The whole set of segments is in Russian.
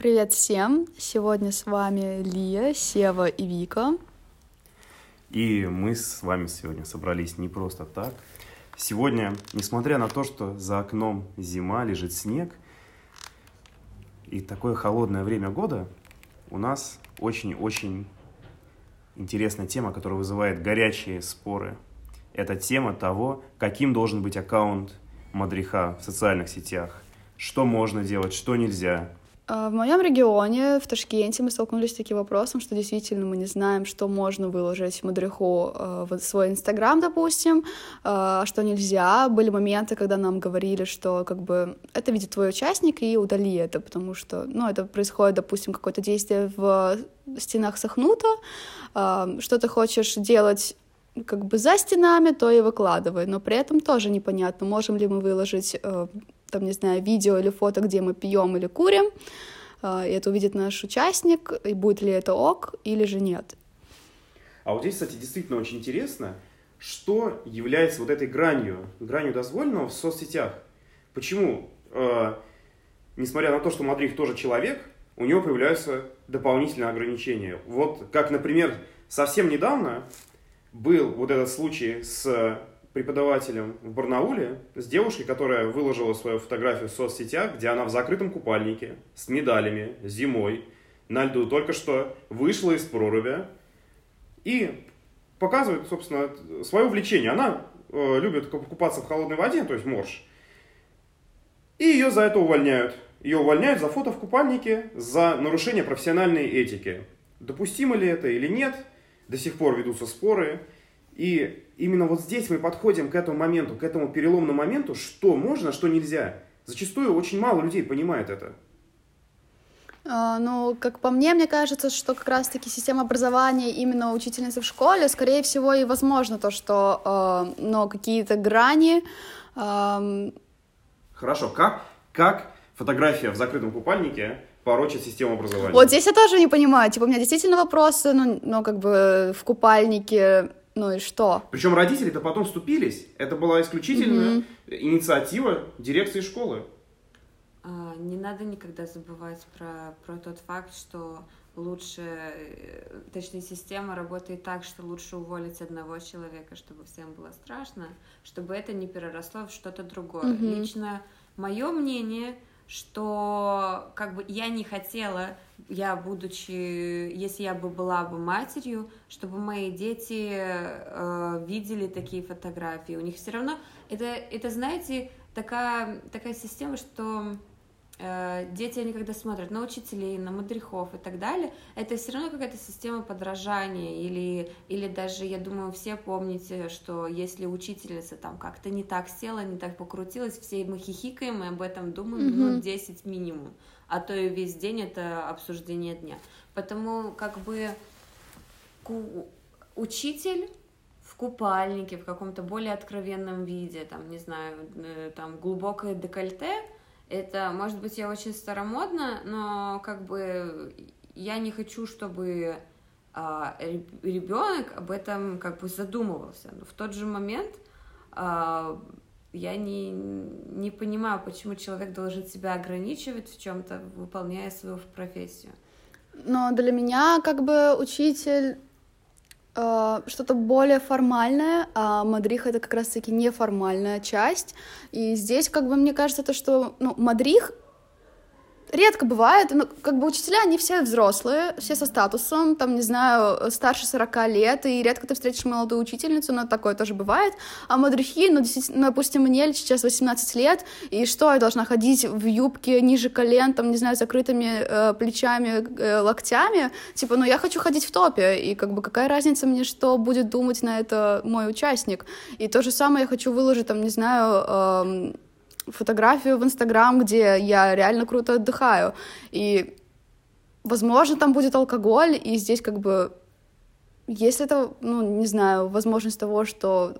Привет всем! Сегодня с вами Лия, Сева и Вика. И мы с вами сегодня собрались не просто так. Сегодня, несмотря на то, что за окном зима, лежит снег, и такое холодное время года, у нас очень-очень интересная тема, которая вызывает горячие споры. Это тема того, каким должен быть аккаунт Мадриха в социальных сетях, что можно делать, что нельзя, в моем регионе, в Ташкенте, мы столкнулись с таким вопросом, что действительно мы не знаем, что можно выложить Мадриху э, в свой Инстаграм, допустим, а что нельзя. Были моменты, когда нам говорили, что как бы это видит твой участник, и удали это, потому что, ну, это происходит, допустим, какое-то действие в стенах Сахнута, что ты хочешь делать как бы за стенами, то и выкладывай, но при этом тоже непонятно, можем ли мы выложить там, не знаю, видео или фото, где мы пьем или курим, а, и это увидит наш участник, и будет ли это ок или же нет. А вот здесь, кстати, действительно очень интересно, что является вот этой гранью, гранью дозволенного в соцсетях. Почему, э, несмотря на то, что Мадрих тоже человек, у него появляются дополнительные ограничения. Вот как, например, совсем недавно был вот этот случай с преподавателем в Барнауле с девушкой, которая выложила свою фотографию в соцсетях, где она в закрытом купальнике, с медалями, зимой, на льду, только что вышла из проруби и показывает, собственно, свое увлечение. Она э, любит купаться в холодной воде, то есть морж, и ее за это увольняют. Ее увольняют за фото в купальнике, за нарушение профессиональной этики. Допустимо ли это или нет, до сих пор ведутся споры. И именно вот здесь мы подходим к этому моменту, к этому переломному моменту, что можно, что нельзя. Зачастую очень мало людей понимает это. А, ну, как по мне, мне кажется, что как раз-таки система образования именно учительницы в школе, скорее всего, и возможно то, что, э, но какие-то грани... Э... Хорошо, как, как фотография в закрытом купальнике порочит систему образования? Вот здесь я тоже не понимаю, типа, у меня действительно вопросы, ну, ну как бы в купальнике ну и что? Причем родители-то потом вступились. Это была исключительно mm инициатива дирекции школы. А, не надо никогда забывать про, про тот факт, что лучше, э, точнее, система работает так, что лучше уволить одного человека, чтобы всем было страшно, чтобы это не переросло в что-то другое. Mm-hmm. Лично мое мнение, что как бы я не хотела я, будучи, если я бы была бы матерью, чтобы мои дети э, видели такие фотографии. У них все равно это, это знаете, такая, такая система, что дети, они когда смотрят на учителей, на мудрехов и так далее, это все равно какая-то система подражания, или, или даже, я думаю, все помните, что если учительница там как-то не так села, не так покрутилась, все мы хихикаем и об этом думаем mm-hmm. минут 10 минимум а то и весь день это обсуждение дня. Потому как бы учитель в купальнике, в каком-то более откровенном виде, там, не знаю, э, там, глубокое декольте, это, может быть, я очень старомодна, но как бы я не хочу, чтобы а, ребенок об этом как бы задумывался. Но в тот же момент а, я не, не понимаю, почему человек должен себя ограничивать в чем-то, выполняя свою профессию. Но для меня как бы учитель что-то более формальное, а мадрих это как раз-таки неформальная часть. И здесь как бы мне кажется то, что ну, мадрих редко бывает, ну, как бы учителя, они все взрослые, все со статусом, там, не знаю, старше 40 лет, и редко ты встретишь молодую учительницу, но такое тоже бывает, а мадрихи, ну, ну, допустим, мне сейчас 18 лет, и что, я должна ходить в юбке ниже колен, там, не знаю, закрытыми э, плечами, э, локтями, типа, ну, я хочу ходить в топе, и как бы какая разница мне, что будет думать на это мой участник, и то же самое я хочу выложить, там, не знаю, э, фотографию в Инстаграм, где я реально круто отдыхаю. И, возможно, там будет алкоголь, и здесь как бы если это, ну, не знаю, возможность того, что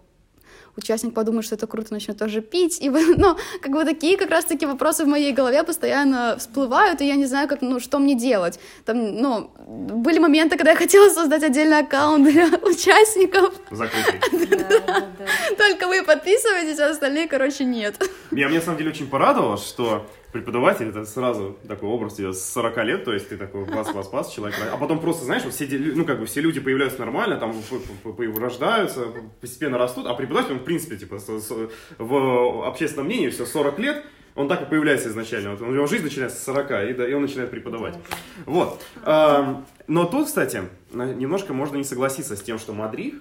участник подумает, что это круто, начнет тоже пить. И, ну, как бы такие как раз-таки вопросы в моей голове постоянно всплывают, и я не знаю, как, ну, что мне делать. Там, ну, были моменты, когда я хотела создать отдельный аккаунт для участников. Закрытый. Только вы подписываетесь, а остальные, короче, нет. Меня, мне, на самом деле, очень порадовало, что преподаватель, это сразу такой образ идет с 40 лет, то есть ты такой класс-класс-класс, человек, а потом просто, знаешь, все, ну, как бы все люди появляются нормально, там, рождаются, постепенно растут, а преподаватель, он, в принципе, типа, в общественном мнении все 40 лет, он так и появляется изначально. Вот у него жизнь начинается с 40, и, да, и он начинает преподавать. Вот. Но тут, кстати, немножко можно не согласиться с тем, что Мадрих,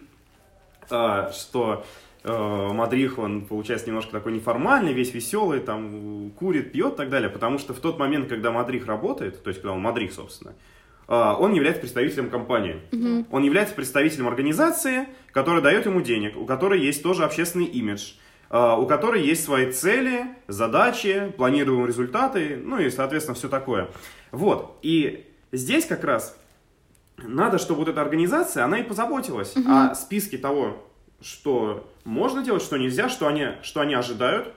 а, что Мадрих, он получается немножко такой неформальный, весь веселый, там курит, пьет и так далее, потому что в тот момент, когда Мадрих работает, то есть когда он Мадрих, собственно, э, он является представителем компании. Mm-hmm. Он является представителем организации, которая дает ему денег, у которой есть тоже общественный имидж, э, у которой есть свои цели, задачи, планируемые результаты, ну и, соответственно, все такое. Вот. И здесь как раз надо, чтобы вот эта организация, она и позаботилась mm-hmm. о списке того, что можно делать, что нельзя, что они, что они ожидают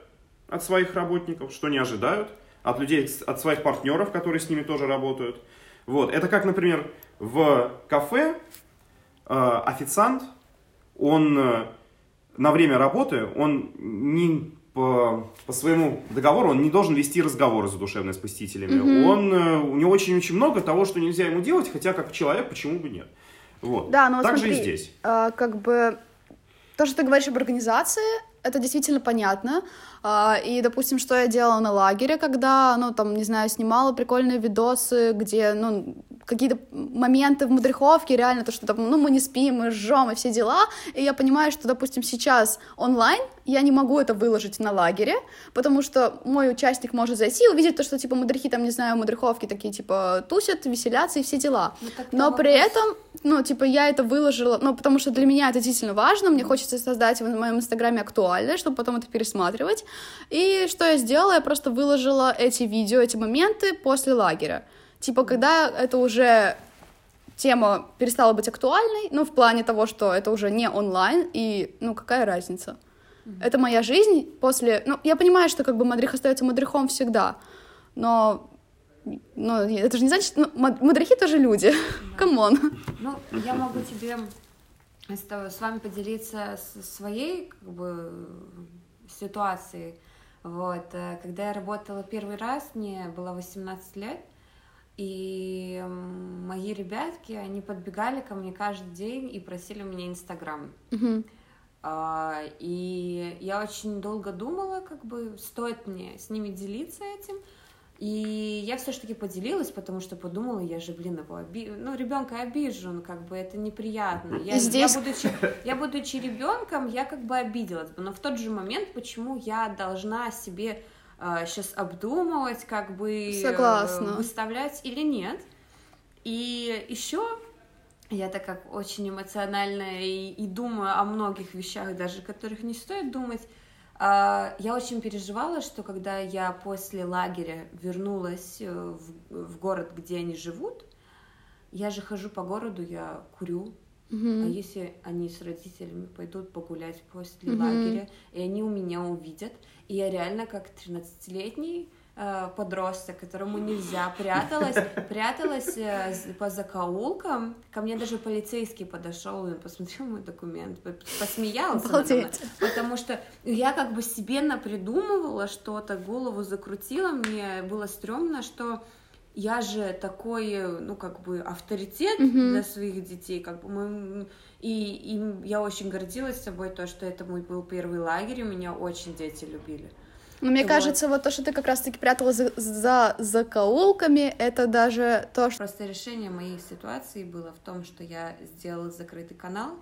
от своих работников, что не ожидают от людей, от своих партнеров, которые с ними тоже работают. Вот. Это как, например, в кафе э, официант, он э, на время работы, он не по, по своему договору, он не должен вести разговоры с душевными посетителями. Mm-hmm. Он, э, у него очень-очень много того, что нельзя ему делать, хотя как человек, почему бы нет. Вот. Да, но так смотри, же и здесь. Э, как бы то, что ты говоришь об организации, это действительно понятно. А, и, допустим, что я делала на лагере, когда, ну, там, не знаю, снимала прикольные видосы, где, ну, какие-то моменты в мудреховке, реально то, что там, ну, мы не спим, мы жжем и все дела, и я понимаю, что, допустим, сейчас онлайн я не могу это выложить на лагере, потому что мой участник может зайти и увидеть то, что, типа, мудрехи там, не знаю, мудреховки такие, типа, тусят, веселятся и все дела. Ну, Но вопрос. при этом, ну, типа, я это выложила, ну, потому что для меня это действительно важно, мне хочется создать в моем инстаграме актуальное, чтобы потом это пересматривать, и что я сделала? Я просто выложила эти видео, эти моменты после лагеря. Типа, когда это уже тема перестала быть актуальной, ну, в плане того, что это уже не онлайн, и, ну, какая разница? Mm-hmm. Это моя жизнь после... Ну, я понимаю, что как бы мадрих остается мадрихом всегда, но но это же не значит... Ну, мадрихи тоже люди. Come on. Да. Ну, я могу тебе с вами поделиться своей как бы, ситуацией. Вот. Э, когда я работала первый раз, мне было 18 лет, и мои ребятки, они подбегали ко мне каждый день и просили мне Инстаграм. Mm-hmm. А, и я очень долго думала, как бы стоит мне с ними делиться этим. И я все-таки поделилась, потому что подумала, я же, блин, его оби... ну, ребенка обижу, ну, как бы это неприятно. Я, Здесь... я, будучи, я, будучи ребенком, я как бы обиделась. Но в тот же момент, почему я должна себе сейчас обдумывать, как бы Согласна. выставлять или нет. И еще я так как очень эмоциональная и, и думаю о многих вещах, даже которых не стоит думать, а, я очень переживала, что когда я после лагеря вернулась э, в, в город, где они живут, я же хожу по городу, я курю. Mm-hmm. А если они с родителями пойдут погулять после mm-hmm. лагеря, и они у меня увидят, и я реально как 13-летний Э, подросток, которому нельзя, пряталась, пряталась э, по закоулкам. Ко мне даже полицейский подошел, и посмотрел мой документ, посмеялся. Обалдеть. Потому что я как бы себе напридумывала что-то, голову закрутила, мне было стрёмно, что я же такой, ну, как бы, авторитет mm-hmm. для своих детей, как бы мы... И, и я очень гордилась собой, то, что это мой был первый лагерь, и меня очень дети любили. Но мне вот. кажется, вот то, что ты как раз-таки прятала за, за закоулками, это даже то, что... Просто решение моей ситуации было в том, что я сделала закрытый канал,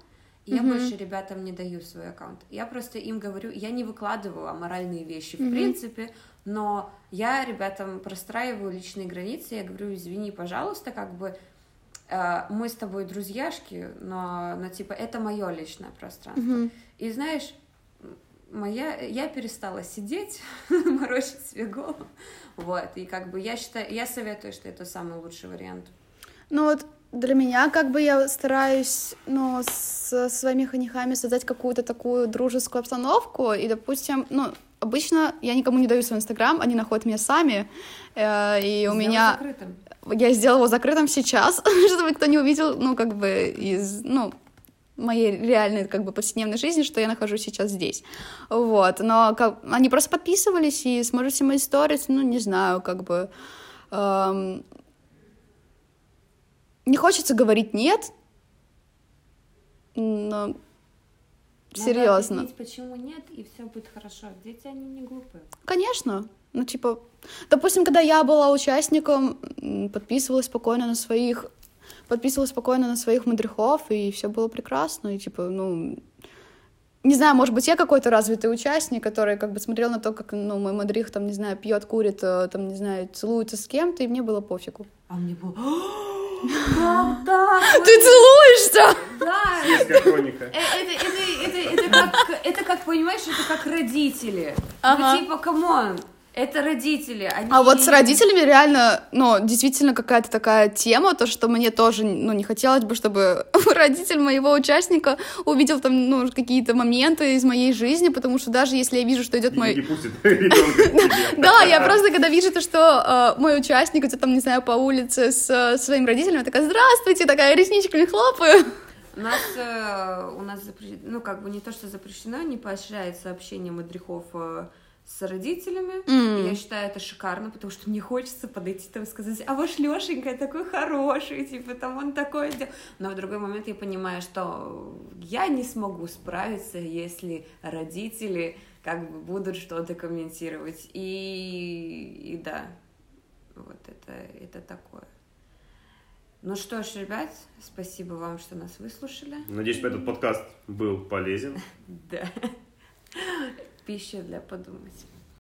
я больше ребятам не даю свой аккаунт. Я просто им говорю, я не выкладываю аморальные вещи в принципе, но я ребятам простраиваю личные границы, я говорю, извини, пожалуйста, как бы э, мы с тобой друзьяшки, но, но типа это мое личное пространство. Mm-hmm. И знаешь, моя, я перестала сидеть, морочить себе голову, вот, и как бы я считаю, я советую, что это самый лучший вариант. Ну вот для меня как бы я стараюсь, ну, со своими ханихами создать какую-то такую дружескую обстановку, и, допустим, ну, обычно я никому не даю свой инстаграм, они находят меня сами, э, и у меня... Закрытым. Я сделала его закрытым сейчас, чтобы никто не увидел, ну, как бы, из, ну, моей реальной, как бы, повседневной жизни, что я нахожусь сейчас здесь. Вот, но как, они просто подписывались и смотрите мои сторис, ну, не знаю, как бы... Эм, не хочется говорить «нет», но серьезно. Почему нет, и все будет хорошо. Дети, они не глупые. Конечно. Ну, типа, допустим, когда я была участником, подписывалась спокойно на своих, подписывалась спокойно на своих мадрихов, и все было прекрасно, и, типа, ну, не знаю, может быть, я какой-то развитый участник, который как бы смотрел на то, как, ну, мой мадрих, там, не знаю, пьет, курит, э, там, не знаю, целуется с кем-то, и мне было пофигу. А мне было... Правда? Ты целуешься? Да. Э, Это, это, это, это, как, это как, понимаешь, это как родители. Ага. Ну, типа, come on, это родители. Они... А вот с родителями реально, ну, действительно какая-то такая тема, то, что мне тоже, ну, не хотелось бы, чтобы родитель моего участника увидел там, ну, какие-то моменты из моей жизни, потому что даже если я вижу, что идет мой... Да, я просто, когда вижу то, что э, мой участник идет там, не знаю, по улице с э, своим родителем, я такая, здравствуйте, такая ресничками хлопаю. У нас, э, у нас запрещено, ну, как бы не то, что запрещено, не поощряется общение мадрихов с родителями. И Я считаю это шикарно, потому что мне хочется подойти там и сказать, а ваш Лешенька такой хороший, типа, там он такой сделал. Но в другой момент я понимаю, что я не смогу справиться, если родители как бы будут что-то комментировать. И, и да, вот это, это такое. Ну что ж, ребят, спасибо вам, что нас выслушали. Надеюсь, этот подкаст был полезен. Да. Пища для подумать.